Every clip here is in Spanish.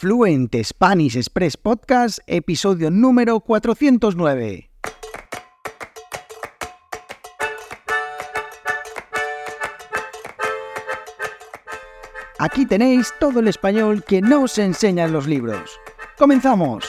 Fluent Spanish Express Podcast, episodio número 409. Aquí tenéis todo el español que no os enseñan los libros. ¡Comenzamos!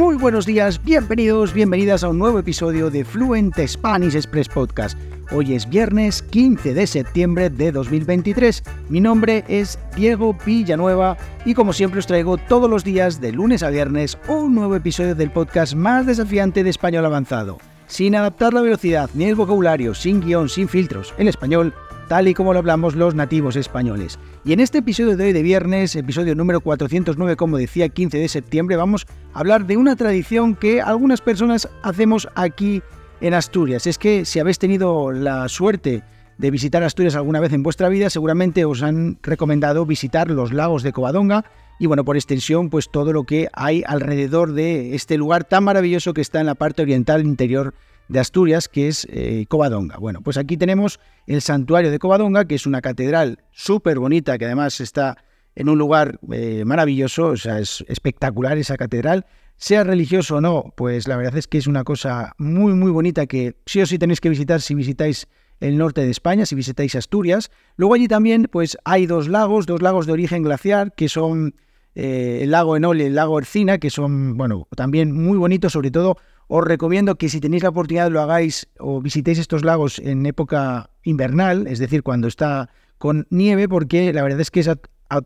Muy buenos días, bienvenidos, bienvenidas a un nuevo episodio de Fluent Spanish Express Podcast. Hoy es viernes 15 de septiembre de 2023. Mi nombre es Diego Villanueva y como siempre os traigo todos los días de lunes a viernes un nuevo episodio del podcast más desafiante de español avanzado. Sin adaptar la velocidad ni el vocabulario, sin guion, sin filtros, en español tal y como lo hablamos los nativos españoles. Y en este episodio de hoy de viernes, episodio número 409, como decía, 15 de septiembre, vamos a hablar de una tradición que algunas personas hacemos aquí en Asturias. Es que si habéis tenido la suerte de visitar Asturias alguna vez en vuestra vida, seguramente os han recomendado visitar los lagos de Covadonga y bueno, por extensión, pues todo lo que hay alrededor de este lugar tan maravilloso que está en la parte oriental interior de Asturias, que es eh, Covadonga. Bueno, pues aquí tenemos el santuario de Covadonga, que es una catedral súper bonita, que además está en un lugar eh, maravilloso, o sea, es espectacular esa catedral. Sea religioso o no, pues la verdad es que es una cosa muy, muy bonita que sí o sí tenéis que visitar si visitáis el norte de España, si visitáis Asturias. Luego allí también, pues hay dos lagos, dos lagos de origen glaciar, que son eh, el lago Enol y el lago Ercina, que son, bueno, también muy bonitos, sobre todo os recomiendo que si tenéis la oportunidad lo hagáis o visitéis estos lagos en época invernal, es decir, cuando está con nieve, porque la verdad es que es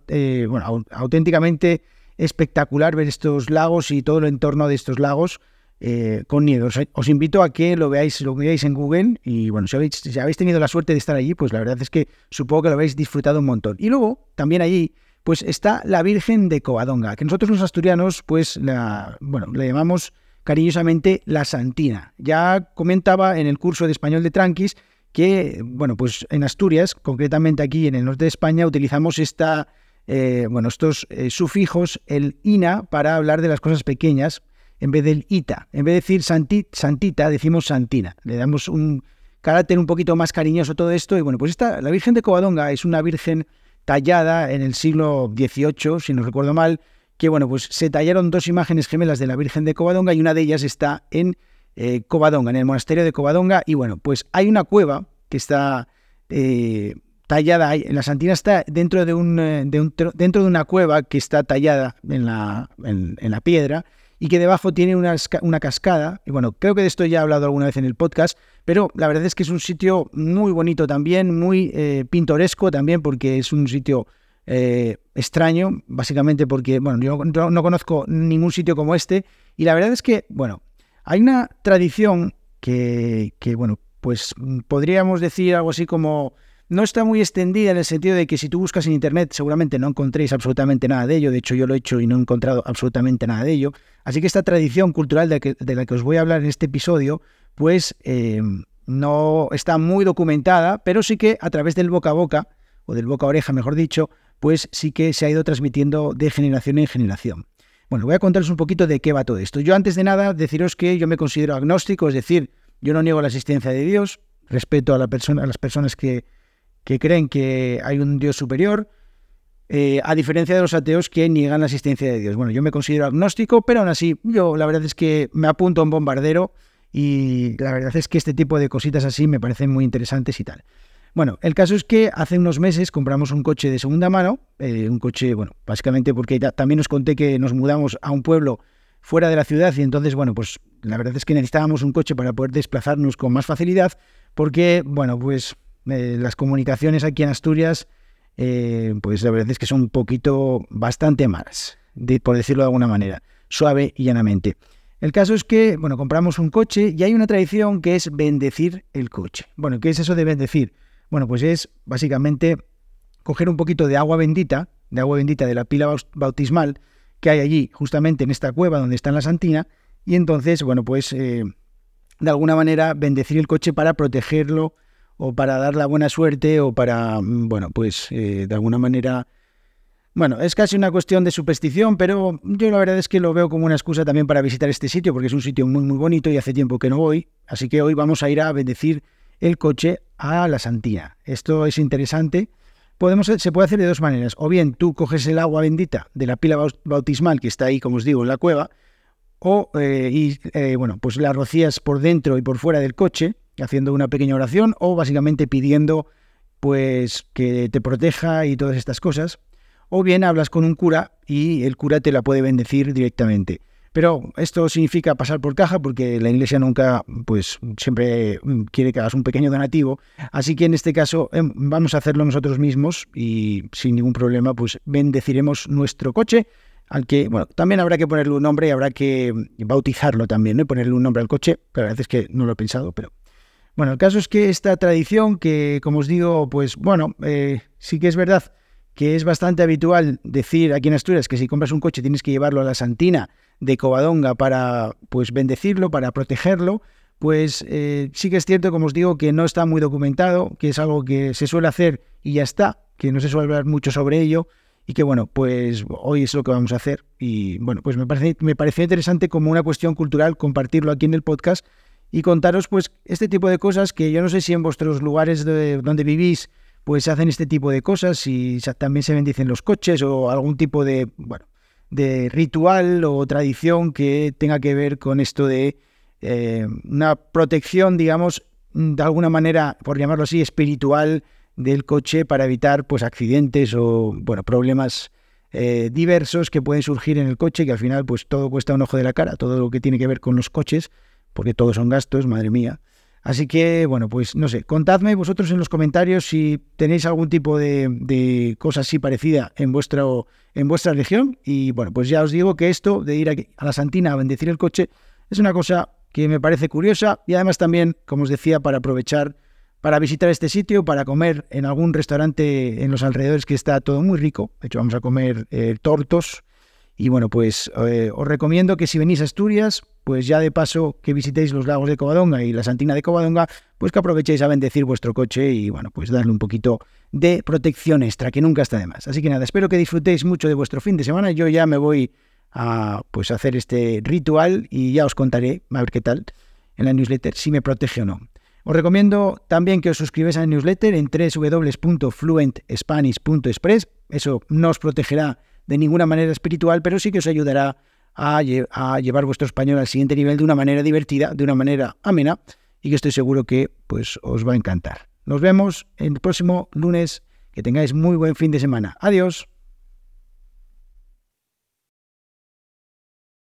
eh, auténticamente espectacular ver estos lagos y todo el entorno de estos lagos eh, con nieve. Os, invito a que lo veáis, lo veáis en Google y bueno, si habéis tenido la suerte de estar allí, pues la verdad es que supongo que lo habéis disfrutado un montón. Y luego, también allí, pues está la Virgen de Covadonga, que nosotros los asturianos, pues la, bueno, le llamamos cariñosamente la Santina. Ya comentaba en el curso de español de Tranquis que, bueno, pues en Asturias, concretamente aquí en el norte de España, utilizamos esta, eh, bueno, estos eh, sufijos, el ina, para hablar de las cosas pequeñas, en vez del ita. En vez de decir santita, decimos santina. Le damos un carácter un poquito más cariñoso a todo esto. Y bueno, pues esta, la Virgen de Covadonga es una virgen tallada en el siglo XVIII, si no recuerdo mal, que bueno, pues se tallaron dos imágenes gemelas de la Virgen de Covadonga y una de ellas está en eh, Covadonga, en el monasterio de Covadonga. Y bueno, pues hay una cueva que está eh, tallada, en la Santina está dentro de, un, eh, dentro de una cueva que está tallada en la, en, la piedra y que debajo tiene una, una, cascada. Y bueno, creo que de esto ya he hablado alguna vez en el podcast, pero la verdad es que es un sitio muy bonito también, muy pintoresco también, porque es un sitio eh, extraño, básicamente porque, bueno, yo no, conozco ningún sitio como este. Y la verdad es que, bueno, hay una tradición que, bueno, pues podríamos decir algo así como no está muy extendida en el sentido de que si tú buscas en internet seguramente no encontréis absolutamente nada de ello, de hecho yo lo he hecho y no he encontrado absolutamente nada de ello, así que esta tradición cultural de, la que os voy a hablar en este episodio, pues eh, no está muy documentada, pero sí que a través del boca a boca, o del boca a oreja mejor dicho, pues sí que se ha ido transmitiendo de generación en generación. Bueno, voy a contaros un poquito de qué va todo esto. Yo antes de nada deciros que yo me considero agnóstico, es decir, yo no niego la existencia de Dios, respeto a, las personas que, creen que hay un Dios superior, eh, a diferencia de los ateos que niegan la existencia de Dios. Bueno, yo me considero agnóstico, pero aún así, yo la verdad es que me apunto a un bombardero y la verdad es que este tipo de cositas así me parecen muy interesantes y tal. Bueno, el caso es que hace unos meses compramos un coche de segunda mano, eh, un coche, bueno, básicamente porque también os conté que nos mudamos a un pueblo fuera de la ciudad y entonces, bueno, pues la verdad es que necesitábamos un coche para poder desplazarnos con más facilidad porque, bueno, pues eh, las comunicaciones aquí en Asturias, eh, pues la verdad es que son un poquito bastante malas, por decirlo de alguna manera, suave y llanamente. El caso es que, bueno, compramos un coche y hay una tradición que es bendecir el coche. Bueno, ¿qué es eso de bendecir? Bueno, pues es básicamente coger un poquito de agua bendita, de agua bendita de la pila bautismal que hay allí, justamente en esta cueva donde está la Santina, y entonces, bueno, pues eh, de alguna manera bendecir el coche para protegerlo o para dar la buena suerte o para, mm, bueno, pues eh, de alguna manera Bueno, es casi una cuestión de superstición, pero yo la verdad es que lo veo como una excusa también para visitar este sitio, porque es un sitio muy muy bonito y hace tiempo que no voy, así que hoy vamos a ir a bendecir el coche a la Santina. Esto es interesante. Podemos, se puede hacer de dos maneras. O bien tú coges el agua bendita de la pila bautismal que está ahí, como os digo, en la cueva, o eh, y, eh, bueno, pues la rocías por dentro y por fuera del coche, haciendo una pequeña oración, o básicamente pidiendo pues que te proteja y todas estas cosas. O bien hablas con un cura y el cura te la puede bendecir directamente. Pero esto significa pasar por caja porque la iglesia nunca, pues siempre mm, quiere que hagas un pequeño donativo. Así que en este caso em, vamos a hacerlo nosotros mismos y sin ningún problema, pues bendeciremos nuestro coche al que, bueno, también habrá que ponerle un nombre y habrá que bautizarlo también, ¿no? ponerle un nombre al coche, pero a veces que no lo he pensado, pero... Bueno, el caso es que esta tradición que, como os digo, pues bueno, eh, sí que es verdad que es bastante habitual decir aquí en Asturias que si compras un coche tienes que llevarlo a la Santina de Covadonga para pues bendecirlo, para protegerlo, pues eh, sí que es cierto, como os digo, que no está muy documentado, que es algo que se suele hacer y ya está, que no se suele hablar mucho sobre ello y que bueno, pues hoy es lo que vamos a hacer y bueno, pues me parece me pareció interesante como una cuestión cultural compartirlo aquí en el podcast y contaros pues este tipo de cosas que yo no sé si en vuestros lugares de, donde vivís pues hacen este tipo de cosas y también se bendicen los coches o algún tipo de bueno, de ritual o tradición que tenga que ver con esto de eh, una protección, digamos, de alguna manera, por llamarlo así, espiritual del coche para evitar pues accidentes o bueno problemas eh, diversos que pueden surgir en el coche que al final pues todo cuesta un ojo de la cara todo lo que tiene que ver con los coches porque todos son gastos madre mía Así que, bueno, pues no sé, contadme vosotros en los comentarios si tenéis algún tipo de, de cosa así parecida en, vuestro, en vuestra región. Y bueno, pues ya os digo que esto de ir a, la Santina a bendecir el coche es una cosa que me parece curiosa y además también, como os decía, para aprovechar para visitar este sitio, para comer en algún restaurante en los alrededores que está todo muy rico. De hecho, vamos a comer eh, tortos y bueno, pues eh, os recomiendo que si venís a Asturias, pues ya de paso que visitéis los lagos de Covadonga y la Santina de Covadonga, pues que aprovechéis a bendecir vuestro coche y bueno, pues darle un poquito de protección extra, que nunca está de más. Así que nada, espero que disfrutéis mucho de vuestro fin de semana. Yo ya me voy a pues hacer este ritual y ya os contaré, a ver qué tal, en la newsletter, si me protege o no. Os recomiendo también que os suscribáis a la newsletter en www.fluentspanish.express. Eso no os protegerá de ninguna manera espiritual, pero sí que os ayudará a, llevar vuestro español al siguiente nivel de una manera divertida, de una manera amena, y que estoy seguro que pues, os va a encantar. Nos vemos el próximo lunes. Que tengáis muy buen fin de semana. Adiós.